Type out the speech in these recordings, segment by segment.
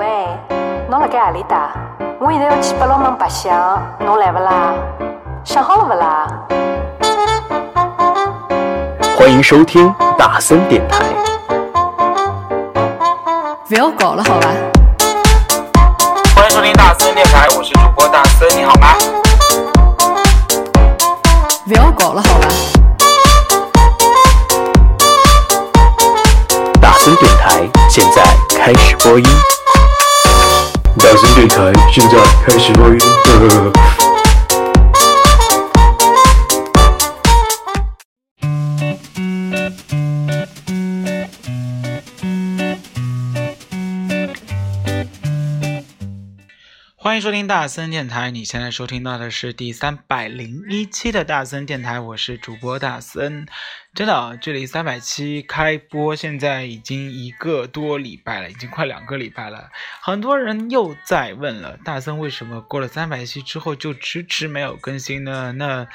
喂，侬辣盖何里搭？我现在要去八龙门白相，侬来不啦？想好了不啦？欢迎收听大森电台。不要搞了，好吧？欢迎收听大森电台，我是主播大森，你好吗？不要搞了，好吧？大森电台现在开始播音。小心电台现在开始录音。呵呵呵欢迎收听大森电台，你现在收听到的是第三百零一期的大森电台，我是主播大森。真的啊，距离三百期开播现在已经一个多礼拜了，已经快两个礼拜了。很多人又在问了，大森为什么过了三百期之后就迟迟没有更新呢？那，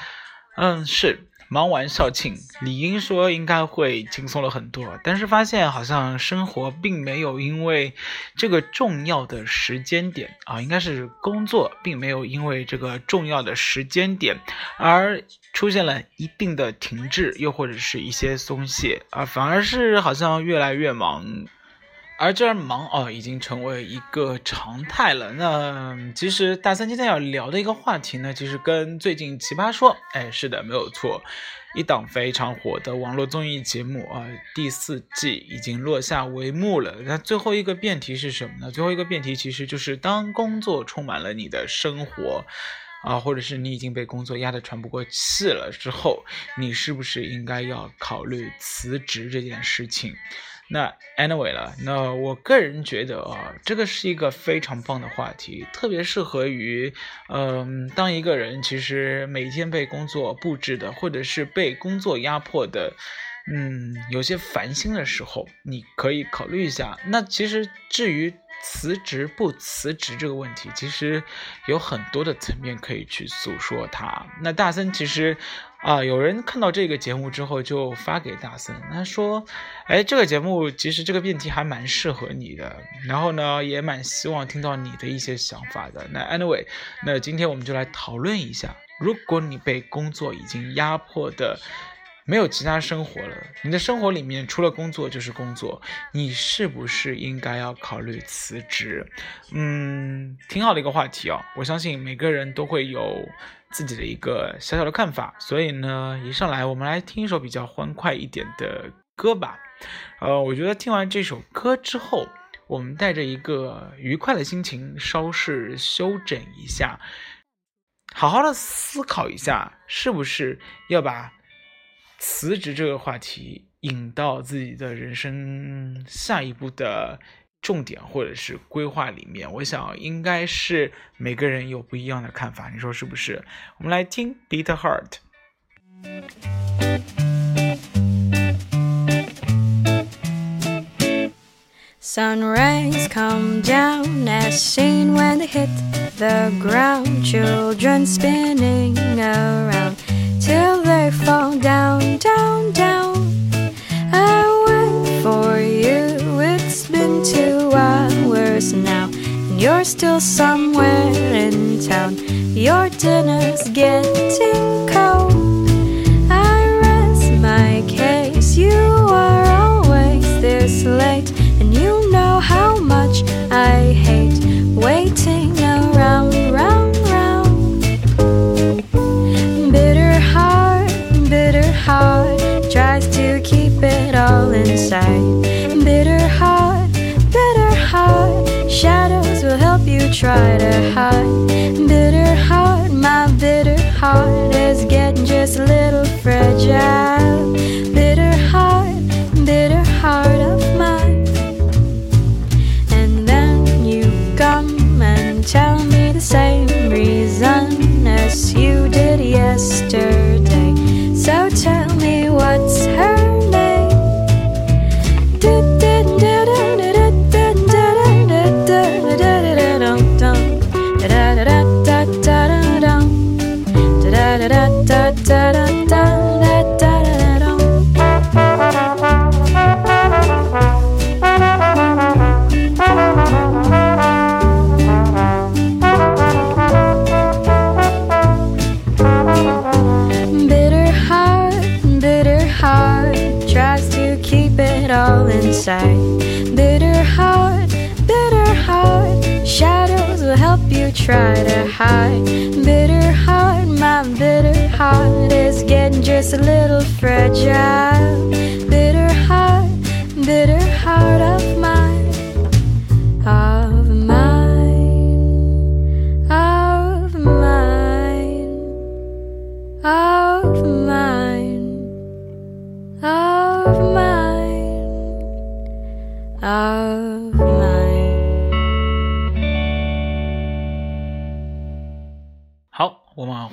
嗯，是。忙完校庆，理应说应该会轻松了很多，但是发现好像生活并没有因为这个重要的时间点啊，应该是工作并没有因为这个重要的时间点而出现了一定的停滞，又或者是一些松懈啊，反而是好像越来越忙。而这样忙哦，已经成为一个常态了。那其实大三今天要聊的一个话题呢，其实跟最近《奇葩说》哎，是的，没有错，一档非常火的网络综艺节目啊，第四季已经落下帷幕了。那最后一个辩题是什么呢？最后一个辩题其实就是当工作充满了你的生活啊，或者是你已经被工作压得喘不过气了之后，你是不是应该要考虑辞职这件事情？那 anyway 了，那我个人觉得啊，这个是一个非常棒的话题，特别适合于，嗯，当一个人其实每天被工作布置的，或者是被工作压迫的，嗯，有些烦心的时候，你可以考虑一下。那其实至于。辞职不辞职这个问题，其实有很多的层面可以去诉说它。那大森其实啊，有人看到这个节目之后就发给大森，他说：“哎，这个节目其实这个辩题还蛮适合你的，然后呢，也蛮希望听到你的一些想法的。”那 anyway，那今天我们就来讨论一下，如果你被工作已经压迫的。没有其他生活了，你的生活里面除了工作就是工作，你是不是应该要考虑辞职？嗯，挺好的一个话题哦。我相信每个人都会有自己的一个小小的看法，所以呢，一上来我们来听一首比较欢快一点的歌吧。呃，我觉得听完这首歌之后，我们带着一个愉快的心情，稍事休整一下，好好的思考一下，是不是要把。辞职这个话题引到自己的人生下一步的重点或者是规划里面，我想应该是每个人有不一样的看法，你说是不是？我们来听《Beat Heart》。Sun rays come down as seen when they hit the ground. Children spinning around. Till they fall down, down, down. I wait for you, it's been two hours now, and you're still somewhere in town. Your dinner's getting all inside. Bitter heart, bitter heart, shadows will help you try to hide. Bitter heart, my bitter heart is getting just a little fragile.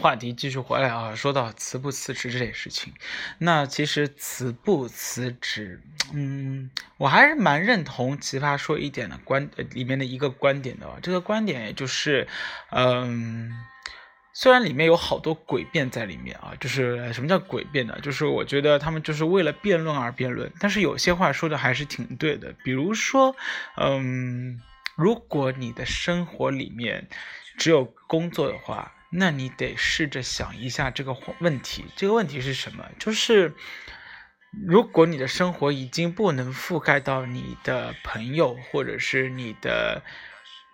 话题继续回来啊，说到辞不辞职这件事情，那其实辞不辞职，嗯，我还是蛮认同奇葩说一点的观里面的一个观点的、这个观点也就是，嗯。虽然里面有好多诡辩在里面啊，就是什么叫诡辩呢？就是我觉得他们就是为了辩论而辩论，但是有些话说的还是挺对的。比如说，嗯，如果你的生活里面只有工作的话，那你得试着想一下这个问题。这个问题是什么？就是如果你的生活已经不能覆盖到你的朋友，或者是你的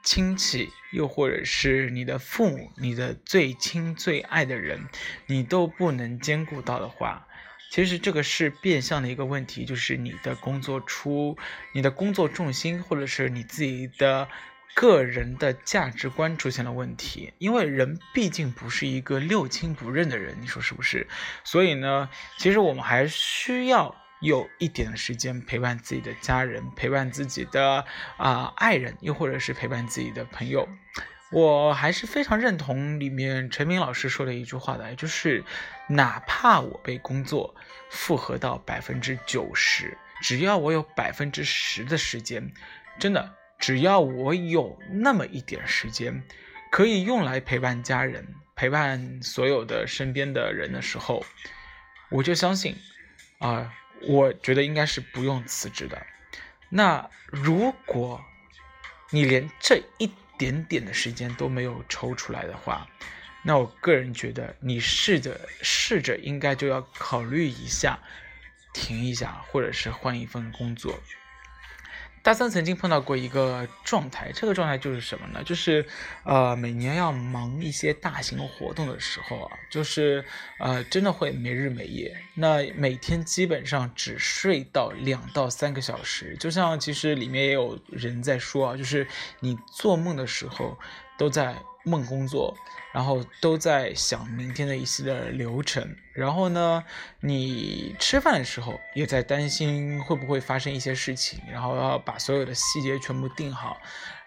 亲戚，又或者是你的父母，你的最亲最爱的人，你都不能兼顾到的话，其实这个是变相的一个问题，就是你的工作出，你的工作重心，或者是你自己的个人的价值观出现了问题。因为人毕竟不是一个六亲不认的人，你说是不是？所以呢，其实我们还需要。有一点时间陪伴自己的家人，陪伴自己的啊、爱人，又或者是陪伴自己的朋友。我还是非常认同里面陈明老师说的一句话的，就是哪怕我被工作负荷到百分之九十，只要我有百分之十的时间，真的，只要我有那么一点时间，可以用来陪伴家人、陪伴所有的身边的人的时候，我就相信，啊、我觉得应该是不用辞职的。那如果你连这一点点的时间都没有抽出来的话，那我个人觉得你试着试着应该就要考虑一下，停一下，或者是换一份工作。大三曾经碰到过一个状态，这个状态就是什么呢？就是呃，每年要忙一些大型活动的时候啊，就是呃，真的会没日没夜。那每天基本上只睡到两到三个小时，就像其实里面也有人在说啊，就是你做梦的时候都在梦工作，然后都在想明天的一系列流程，然后呢，你吃饭的时候也在担心会不会发生一些事情，然后要把所有的细节全部定好，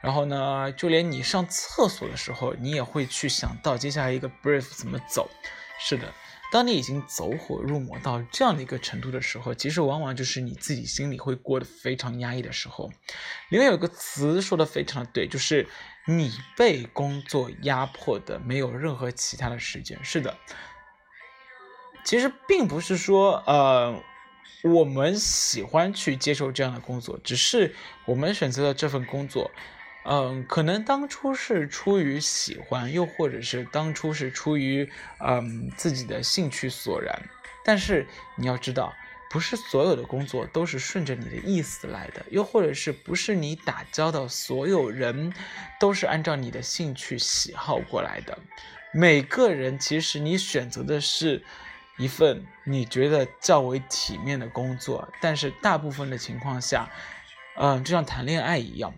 然后呢，就连你上厕所的时候，你也会去想到接下来一个 brief 怎么走。是的，当你已经走火入魔到这样的一个程度的时候，其实往往就是你自己心里会过得非常压抑的时候。里面有个词说的非常的对，就是你被工作压迫的没有任何其他的时间。是的，其实并不是说呃我们喜欢去接受这样的工作，只是我们选择了这份工作。嗯，可能当初是出于喜欢，又或者是当初是出于嗯自己的兴趣所然。但是你要知道，不是所有的工作都是顺着你的意思来的，又或者是不是你打交道所有人都是按照你的兴趣喜好过来的。每个人其实你选择的是一份你觉得较为体面的工作，但是大部分的情况下，嗯，就像谈恋爱一样。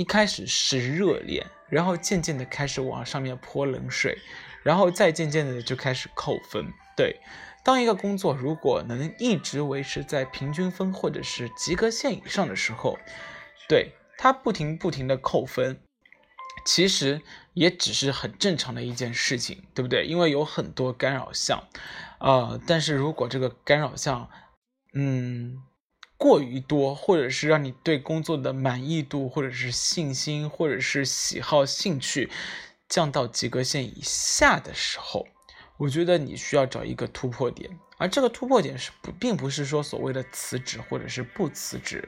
一开始是热恋，然后渐渐的开始往上面泼冷水，然后再渐渐的就开始扣分。对，当一个工作如果能一直维持在平均分或者是及格线以上的时候，对它不停不停的扣分，其实也只是很正常的一件事情，对不对？因为有很多干扰项，呃，但是如果这个干扰项，嗯。过于多，或者是让你对工作的满意度，或者是信心，或者是喜好、兴趣降到及格线以下的时候，我觉得你需要找一个突破点。而这个突破点是不，并不是说所谓的辞职或者是不辞职，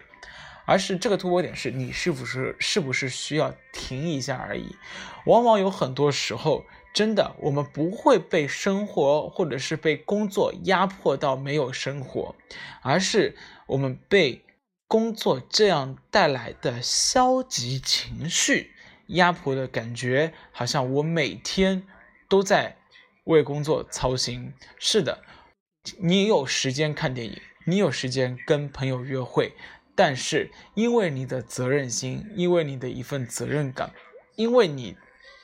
而是这个突破点是你是不是是不是需要停一下而已。往往有很多时候。真的，我们不会被生活或者是被工作压迫到没有生活，而是我们被工作这样带来的消极情绪压迫的感觉，好像我每天都在为工作操心。是的，你有时间看电影，你有时间跟朋友约会，但是因为你的责任心，因为你的一份责任感，因为你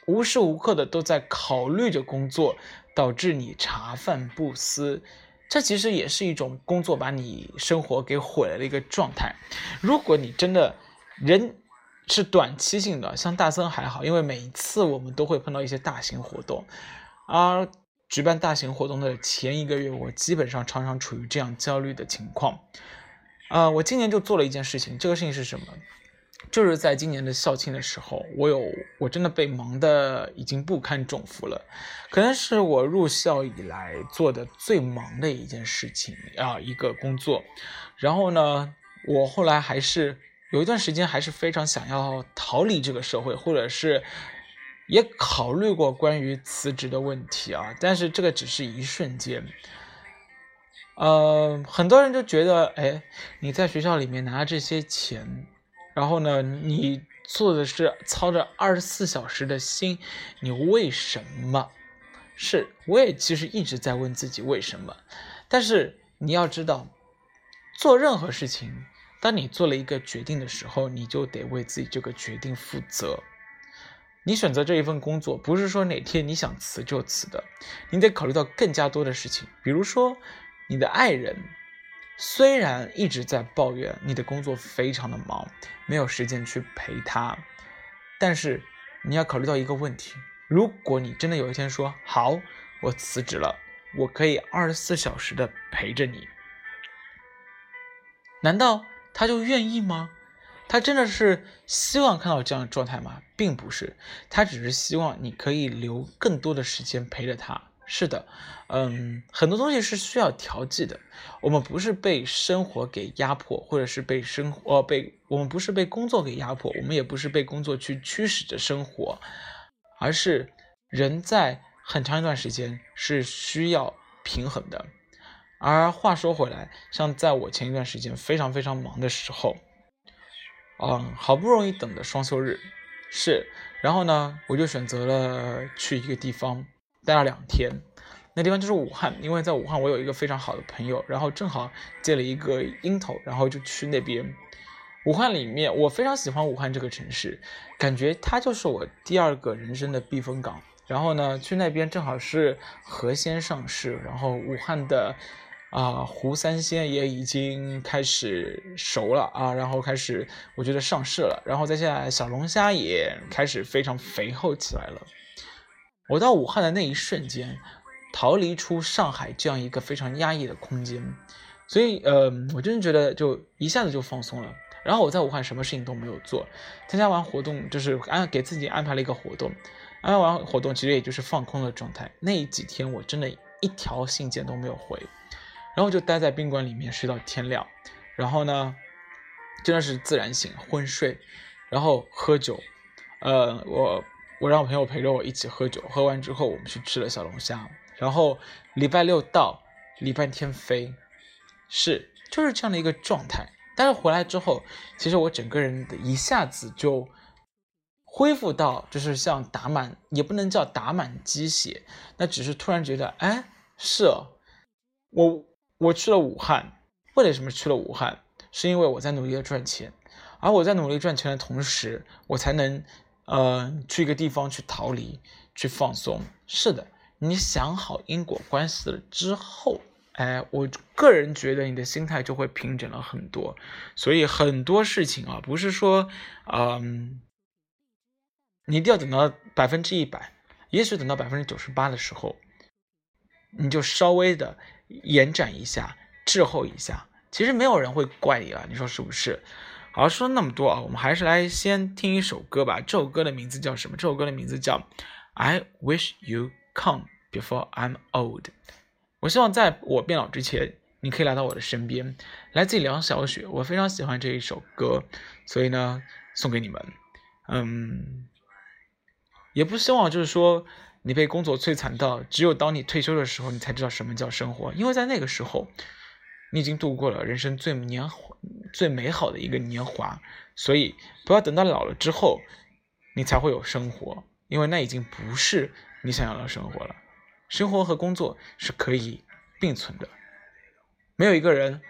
无时无刻的都在考虑着工作，导致你茶饭不思。这其实也是一种工作把你生活给毁了的一个状态。如果你真的人是短期性的，像大森还好，因为每一次我们都会碰到一些大型活动，而举办大型活动的前一个月，我基本上常常处于这样焦虑的情况。啊，我今年就做了一件事情，这个事情是什么？就是在今年的校庆的时候，我有我真的被忙的已经不堪重负了，可能是我入校以来做的最忙的一件事情啊，一个工作。然后呢，我后来还是有一段时间还是非常想要逃离这个社会，或者是也考虑过关于辞职的问题啊，但是这个只是一瞬间。呃，很多人就觉得，哎，你在学校里面拿这些钱。然后呢，你做的是操着二十四小时的心，你为什么？是我也其实一直在问自己为什么。但是你要知道，做任何事情，当你做了一个决定的时候，你就得为自己这个决定负责。你选择这一份工作，不是说哪天你想辞就辞的，你得考虑到更加多的事情，比如说你的爱人。虽然一直在抱怨你的工作非常的忙，没有时间去陪他，但是你要考虑到一个问题：如果你真的有一天说好，我辞职了，我可以二十四小时的陪着你，难道他就愿意吗？他真的是希望看到这样的状态吗？并不是，他只是希望你可以留更多的时间陪着他。是的，嗯，很多东西是需要调剂的。我们不是被生活给压迫，或者是被生活被我们不是被工作给压迫，我们也不是被工作去驱使着生活，而是人在很长一段时间是需要平衡的。而话说回来，像在我前一段时间非常非常忙的时候，嗯，好不容易等的双休日，是，然后呢，我就选择了去一个地方。待了两天，那地方就是武汉，因为在武汉我有一个非常好的朋友，然后正好借了一个樱头，然后就去那边。武汉里面，我非常喜欢武汉这个城市，感觉它就是我第二个人生的避风港。然后呢，去那边正好是河鲜上市，然后武汉的啊湖三鲜也已经开始熟了啊，然后开始我觉得上市了，然后再下来小龙虾也开始非常肥厚起来了。我到武汉的那一瞬间，逃离出上海这样一个非常压抑的空间，所以呃，我真的觉得就一下子就放松了。然后我在武汉什么事情都没有做，参加完活动就是安给自己安排了一个活动，安排完活动其实也就是放空的状态。那几天我真的一条信件都没有回，然后就待在宾馆里面睡到天亮，然后呢，真的是自然醒昏睡，然后喝酒，呃，我。我让我朋友陪着我一起喝酒，喝完之后我们去吃了小龙虾，然后礼拜六到，礼拜天飞，是就是这样的一个状态。但是回来之后，其实我整个人的一下子就恢复到，就是像打满，也不能叫打满鸡血，那只是突然觉得，哎，是哦我我去了武汉，为了什么去了武汉？是因为我在努力的赚钱，而我在努力赚钱的同时，我才能。呃，去一个地方去逃离，去放松。是的，你想好因果关系了之后，哎，我个人觉得你的心态就会平整了很多。所以很多事情啊，不是说，嗯，你一定要等到百分之一百，也许等到百分之九十八的时候，你就稍微的延展一下，滞后一下，其实没有人会怪你了。你说是不是？好，说那么多啊，我们还是来先听一首歌吧。这首歌的名字叫什么？这首歌的名字叫《I Wish You Come Before I'm Old》。我希望在我变老之前，你可以来到我的身边。来自梁小雪，我非常喜欢这一首歌，所以呢，送给你们。嗯，也不希望就是说你被工作摧残到，只有当你退休的时候，你才知道什么叫生活，因为在那个时候。你已经度过了人生最年最美好的一个年华，所以不要等到老了之后，你才会有生活，因为那已经不是你想要的生活了。生活和工作是可以并存的，没有一个人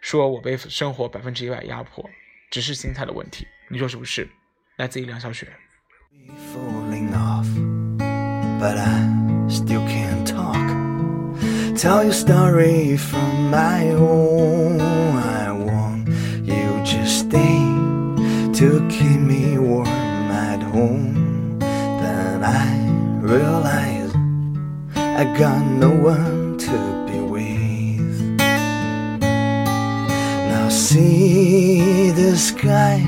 说我被生活百分之一百压迫，只是心态的问题。你说是不是？来自于梁小雪。falling off, but I still. Tell your story from my own. I want you just stay to keep me warm at home. Then I realize I got no one to be with. Now see the sky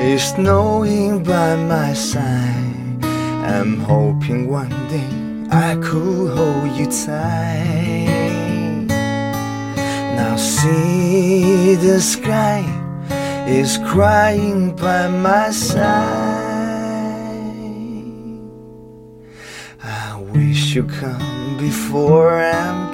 is snowing by my side. I'm hoping one day I could hold you tight. Now see the sky is crying by my side. I wish you come before I'm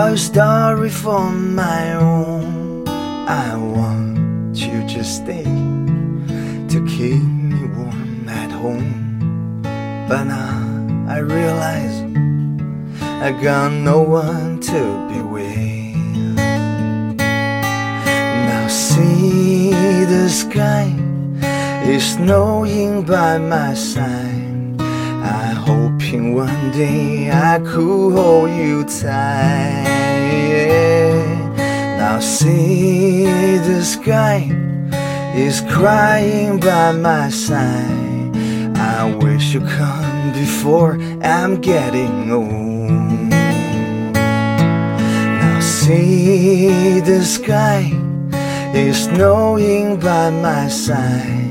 A story for my own. I want you to stay to keep me warm at home, but now I realize I got no one to be with. Now see the sky is snowing by my side. Hoping one day I could hold you tight. Now see the sky is crying by my side. I wish you come before I'm getting old. Now see the sky is snowing by my side.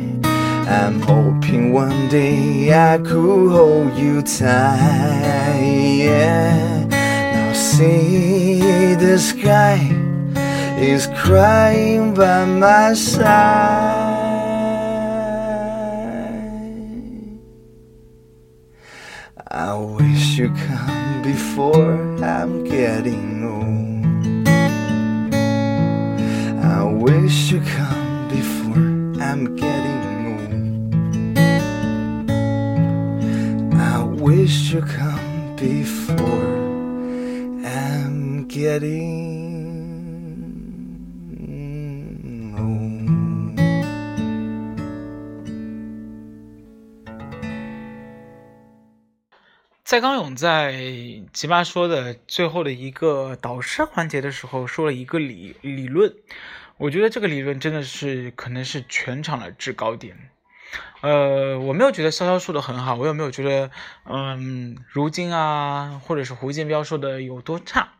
I'm hoping one day I could hold you tight. Yeah. Now see the sky is crying by my side. I wish you come before I'm getting old. I wish you come before I'm getting wish you come before I'm getting old. 蔡康永在《奇葩说》的最后的一个导师环节的时候，说了一个理理论，我觉得这个理论真的是可能是全场的制高点。呃，我没有觉得潇潇说的很好，我也没有觉得，嗯，如今啊，或者是胡建彪说的有多差，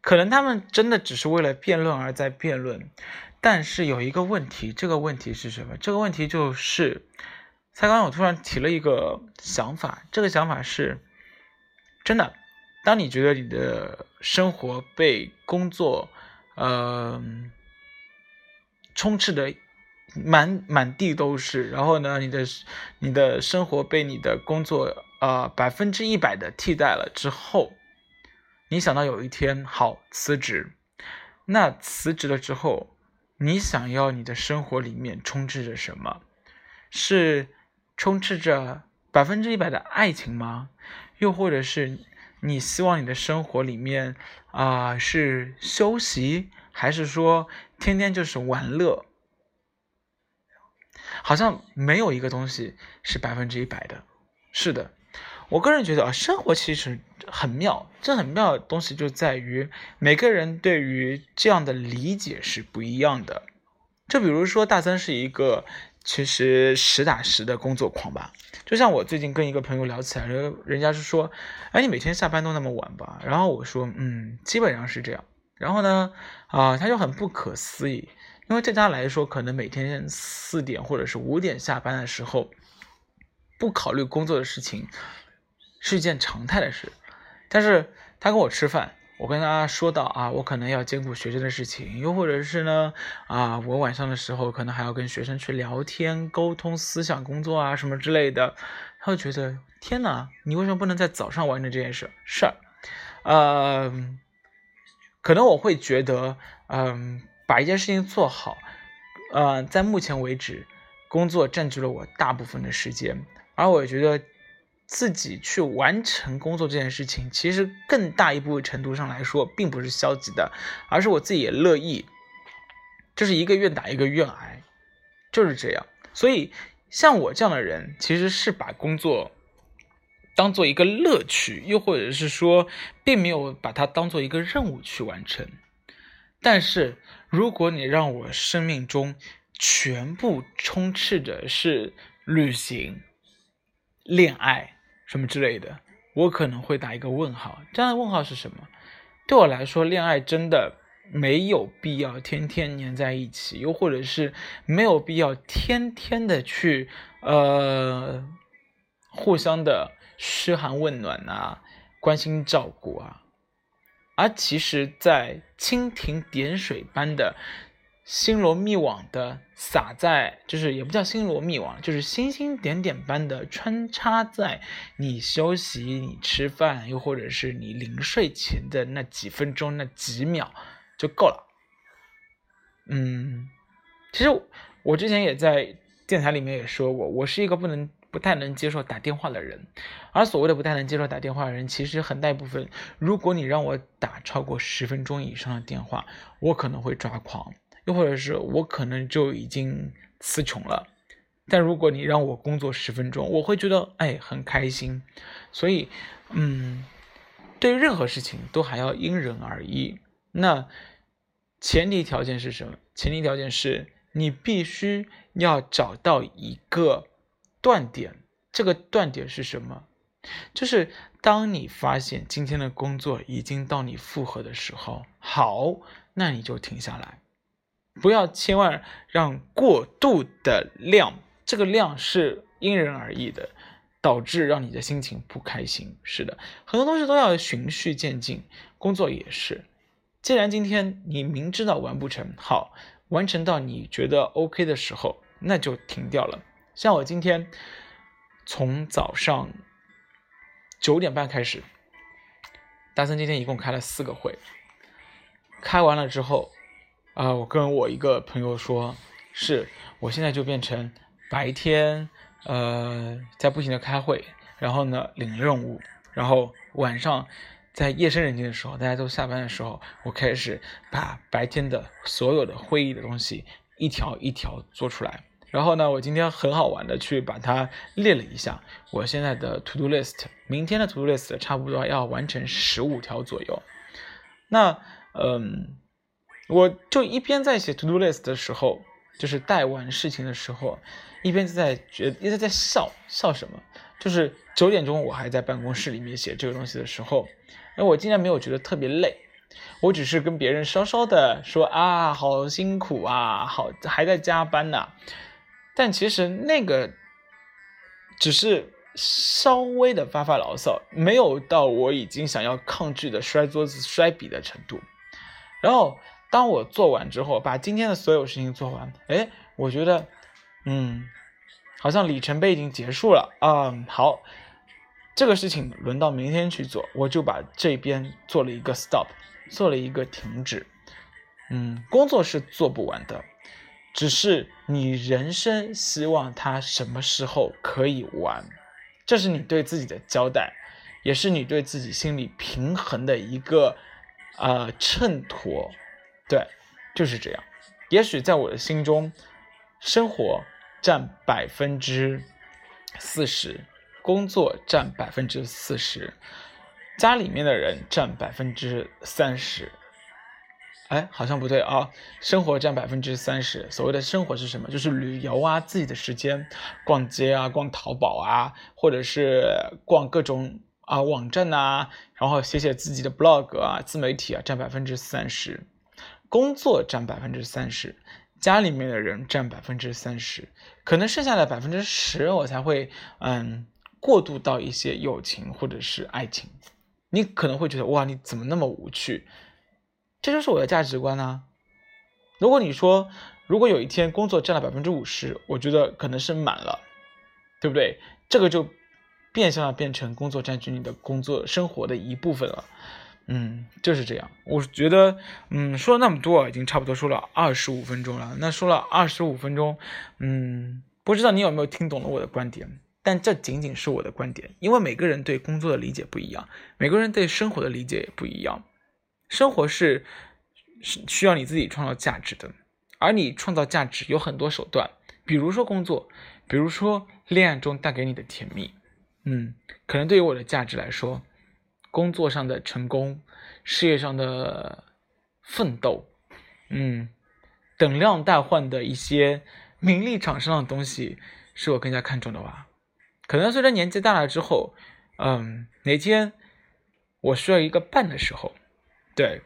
可能他们真的只是为了辩论而在辩论。但是有一个问题，这个问题是什么？这个问题就是，蔡康永突然提了一个想法，这个想法是，真的，当你觉得你的生活被工作，呃，充斥的满满地都是，然后呢，你的你的生活被你的工作呃百分之一百的替代了之后，你想到有一天好辞职，那辞职了之后，你想要你的生活里面充斥着什么？是充斥着百分之一百的爱情吗？又或者是你希望你的生活里面啊、是休息，还是说天天就是玩乐？好像没有一个东西是百分之一百的。是的，我个人觉得啊，生活其实很妙，这很妙的东西就在于每个人对于这样的理解是不一样的。就比如说，大森是一个其实实打实的工作狂吧。就像我最近跟一个朋友聊起来，人人家是说，哎，你每天下班都那么晚吧？然后我说，嗯，基本上是这样。然后呢，啊，他就很不可思议，因为对他来说，可能每天四点或者是五点下班的时候，不考虑工作的事情是一件常态的事。但是他跟我吃饭。我跟他说到啊，我可能要兼顾学生的事情，又或者是呢，啊，我晚上的时候可能还要跟学生去聊天、沟通思想工作啊什么之类的，他会觉得天哪，你为什么不能在早上完成这件事？事儿，呃，可能我会觉得，嗯，把一件事情做好，呃，在目前为止，工作占据了我大部分的时间，而我觉得。自己去完成工作这件事情，其实更大一部分程度上来说，并不是消极的，而是我自己也乐意，就是一个愿打一个愿挨，就是这样。所以像我这样的人，其实是把工作当做一个乐趣，又或者是说，并没有把它当做一个任务去完成。但是如果你让我生命中全部充斥着是旅行、恋爱。什么之类的，我可能会打一个问号。这样的问号是什么？对我来说，恋爱真的没有必要天天黏在一起，又或者是没有必要天天的去呃互相的嘘寒问暖啊，关心照顾啊。而其实，在蜻蜓点水般的。星罗密网的撒在，就是也不叫星罗密网，就是星星点点般的穿插在你休息、你吃饭，又或者是你临睡前的那几分钟、那几秒就够了。嗯，其实我之前也在电台里面也说过，我是一个不能、不太能接受打电话的人。而所谓的不太能接受打电话的人，其实很大一部分，如果你让我打超过十分钟以上的电话，我可能会抓狂。又或者是我可能就已经词穷了，但如果你让我工作十分钟，我会觉得哎很开心。所以，嗯，对于任何事情都还要因人而异。那前提条件是什么？前提条件是你必须要找到一个断点。这个断点是什么？就是当你发现今天的工作已经到你负荷的时候，好，那你就停下来。不要千万让过度的量，这个量是因人而异的，导致让你的心情不开心。是的，很多东西都要循序渐进，工作也是。既然今天你明知道完不成，好，完成到你觉得 OK 的时候，那就停掉了。像我今天从早上九点半开始，大森今天一共开了四个会，开完了之后。啊，我跟我一个朋友说，是我现在就变成白天，呃，在不停的开会，然后呢领任务，然后晚上在夜深人静的时候，大家都下班的时候，我开始把白天的所有的会议的东西一条一条做出来。然后呢，我今天很好玩的去把它列了一下，我现在的 to do list，明天的 to do list 差不多要完成十五条左右。那，嗯。我就一边在写 to do list 的时候，就是带完事情的时候，一边在觉，一直在笑笑什么？就是九点钟我还在办公室里面写这个东西的时候，哎，我竟然没有觉得特别累，我只是跟别人稍稍的说啊，好辛苦啊，好还在加班呢。但其实那个只是稍微的发发牢骚，没有到我已经想要抗拒的摔桌子、摔笔的程度。然后。当我做完之后，把今天的所有事情做完，哎，我觉得，嗯，好像里程碑已经结束了啊。好，这个事情轮到明天去做，我就把这边做了一个 stop，做了一个停止。嗯，工作是做不完的，只是你人生希望它什么时候可以完，这是你对自己的交代，也是你对自己心理平衡的一个啊衬托。对，就是这样。也许在我的心中，生活占百分之四十，工作占百分之四十，家里面的人占百分之三十，哎，好像不对啊，生活占百分之三十。所谓的生活是什么？就是旅游啊，自己的时间，逛街啊，逛淘宝啊，或者是逛各种啊网站呐，然后写写自己的 blog 啊，自媒体啊，占百分之三十。工作占百分之三十，家里面的人占百分之三十，可能剩下的百分之十，我才会嗯过渡到一些友情或者是爱情。你可能会觉得哇，你怎么那么无趣？这就是我的价值观呢。如果你说，如果有一天工作占了百分之五十，我觉得可能是满了，对不对？这个就变相的变成工作占据你的工作生活的一部分了。嗯，就是这样。我觉得，嗯，说了那么多，已经差不多说了二十五分钟了。那说了二十五分钟，嗯，不知道你有没有听懂了我的观点？但这仅仅是我的观点，因为每个人对工作的理解不一样，每个人对生活的理解也不一样。生活是是需要你自己创造价值的，而你创造价值有很多手段，比如说工作，比如说恋爱中带给你的甜蜜，嗯，可能对于我的价值来说，工作上的成功，事业上的奋斗，嗯，等量代换的一些名利场上的东西，是我更加看重的吧。可能随着年纪大了之后，嗯，哪天我需要一个伴的时候。对，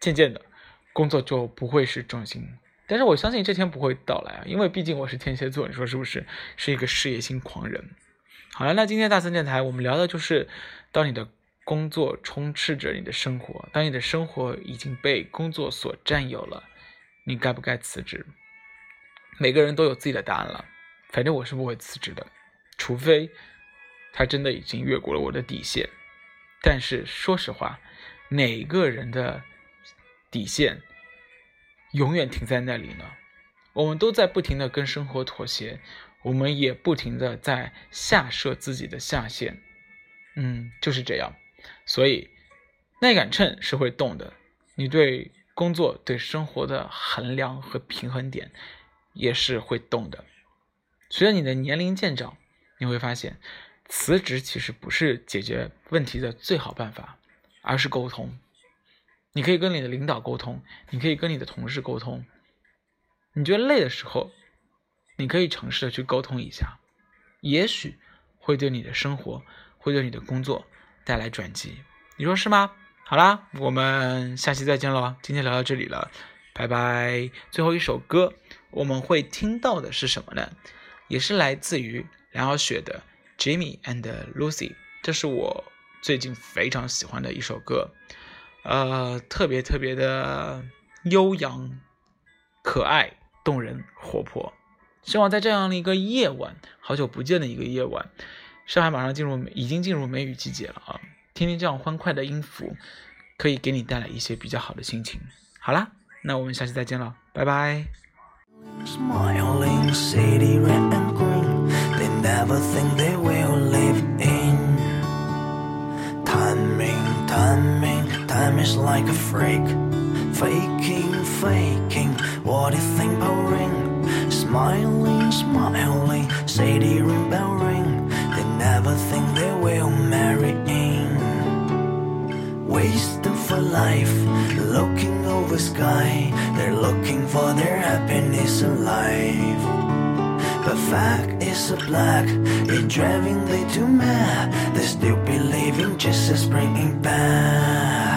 渐渐的，工作就不会是重心。但是我相信这天不会到来啊，因为毕竟我是天蝎座，你说是不是？是一个事业心狂人。好了，那今天大森电台我们聊的就是，当你的工作充斥着你的生活，当你的生活已经被工作所占有了，你该不该辞职？每个人都有自己的答案了。反正我是不会辞职的，除非他真的已经越过了我的底线。但是说实话。哪个人的底线永远停在那里呢？我们都在不停的跟生活妥协，我们也不停的在下设自己的下限。嗯，就是这样。所以那杆秤是会动的，你对工作、对生活的衡量和平衡点也是会动的。随着你的年龄渐长，你会发现辞职其实不是解决问题的最好办法。而是沟通，你可以跟你的领导沟通，你可以跟你的同事沟通。你觉得累的时候，你可以尝试的去沟通一下，也许会对你的生活，会对你的工作带来转机。你说是吗？好啦，我们下期再见喽。今天聊到这里了，拜拜。最后一首歌我们会听到的是什么呢？也是来自于梁晓雪的《Jimmy and Lucy》，这是我。最近非常喜欢的一首歌，呃，特别特别的悠扬、可爱、动人、活泼。希望在这样的一个夜晚，好久不见的一个夜晚，上海马上进入已经进入梅雨季节了啊！听听这样欢快的音符，可以给你带来一些比较好的心情。好啦，那我们下期再见了，拜拜。Time is like a freak. Faking, faking, what do you think pouring? Smiling, smiling, say the ring bell ring. They never think they will marry in. Wasting for life, looking over sky. They're looking for their happiness in life. But fact is a black, it driving they too mad. They still believing just as bringing back.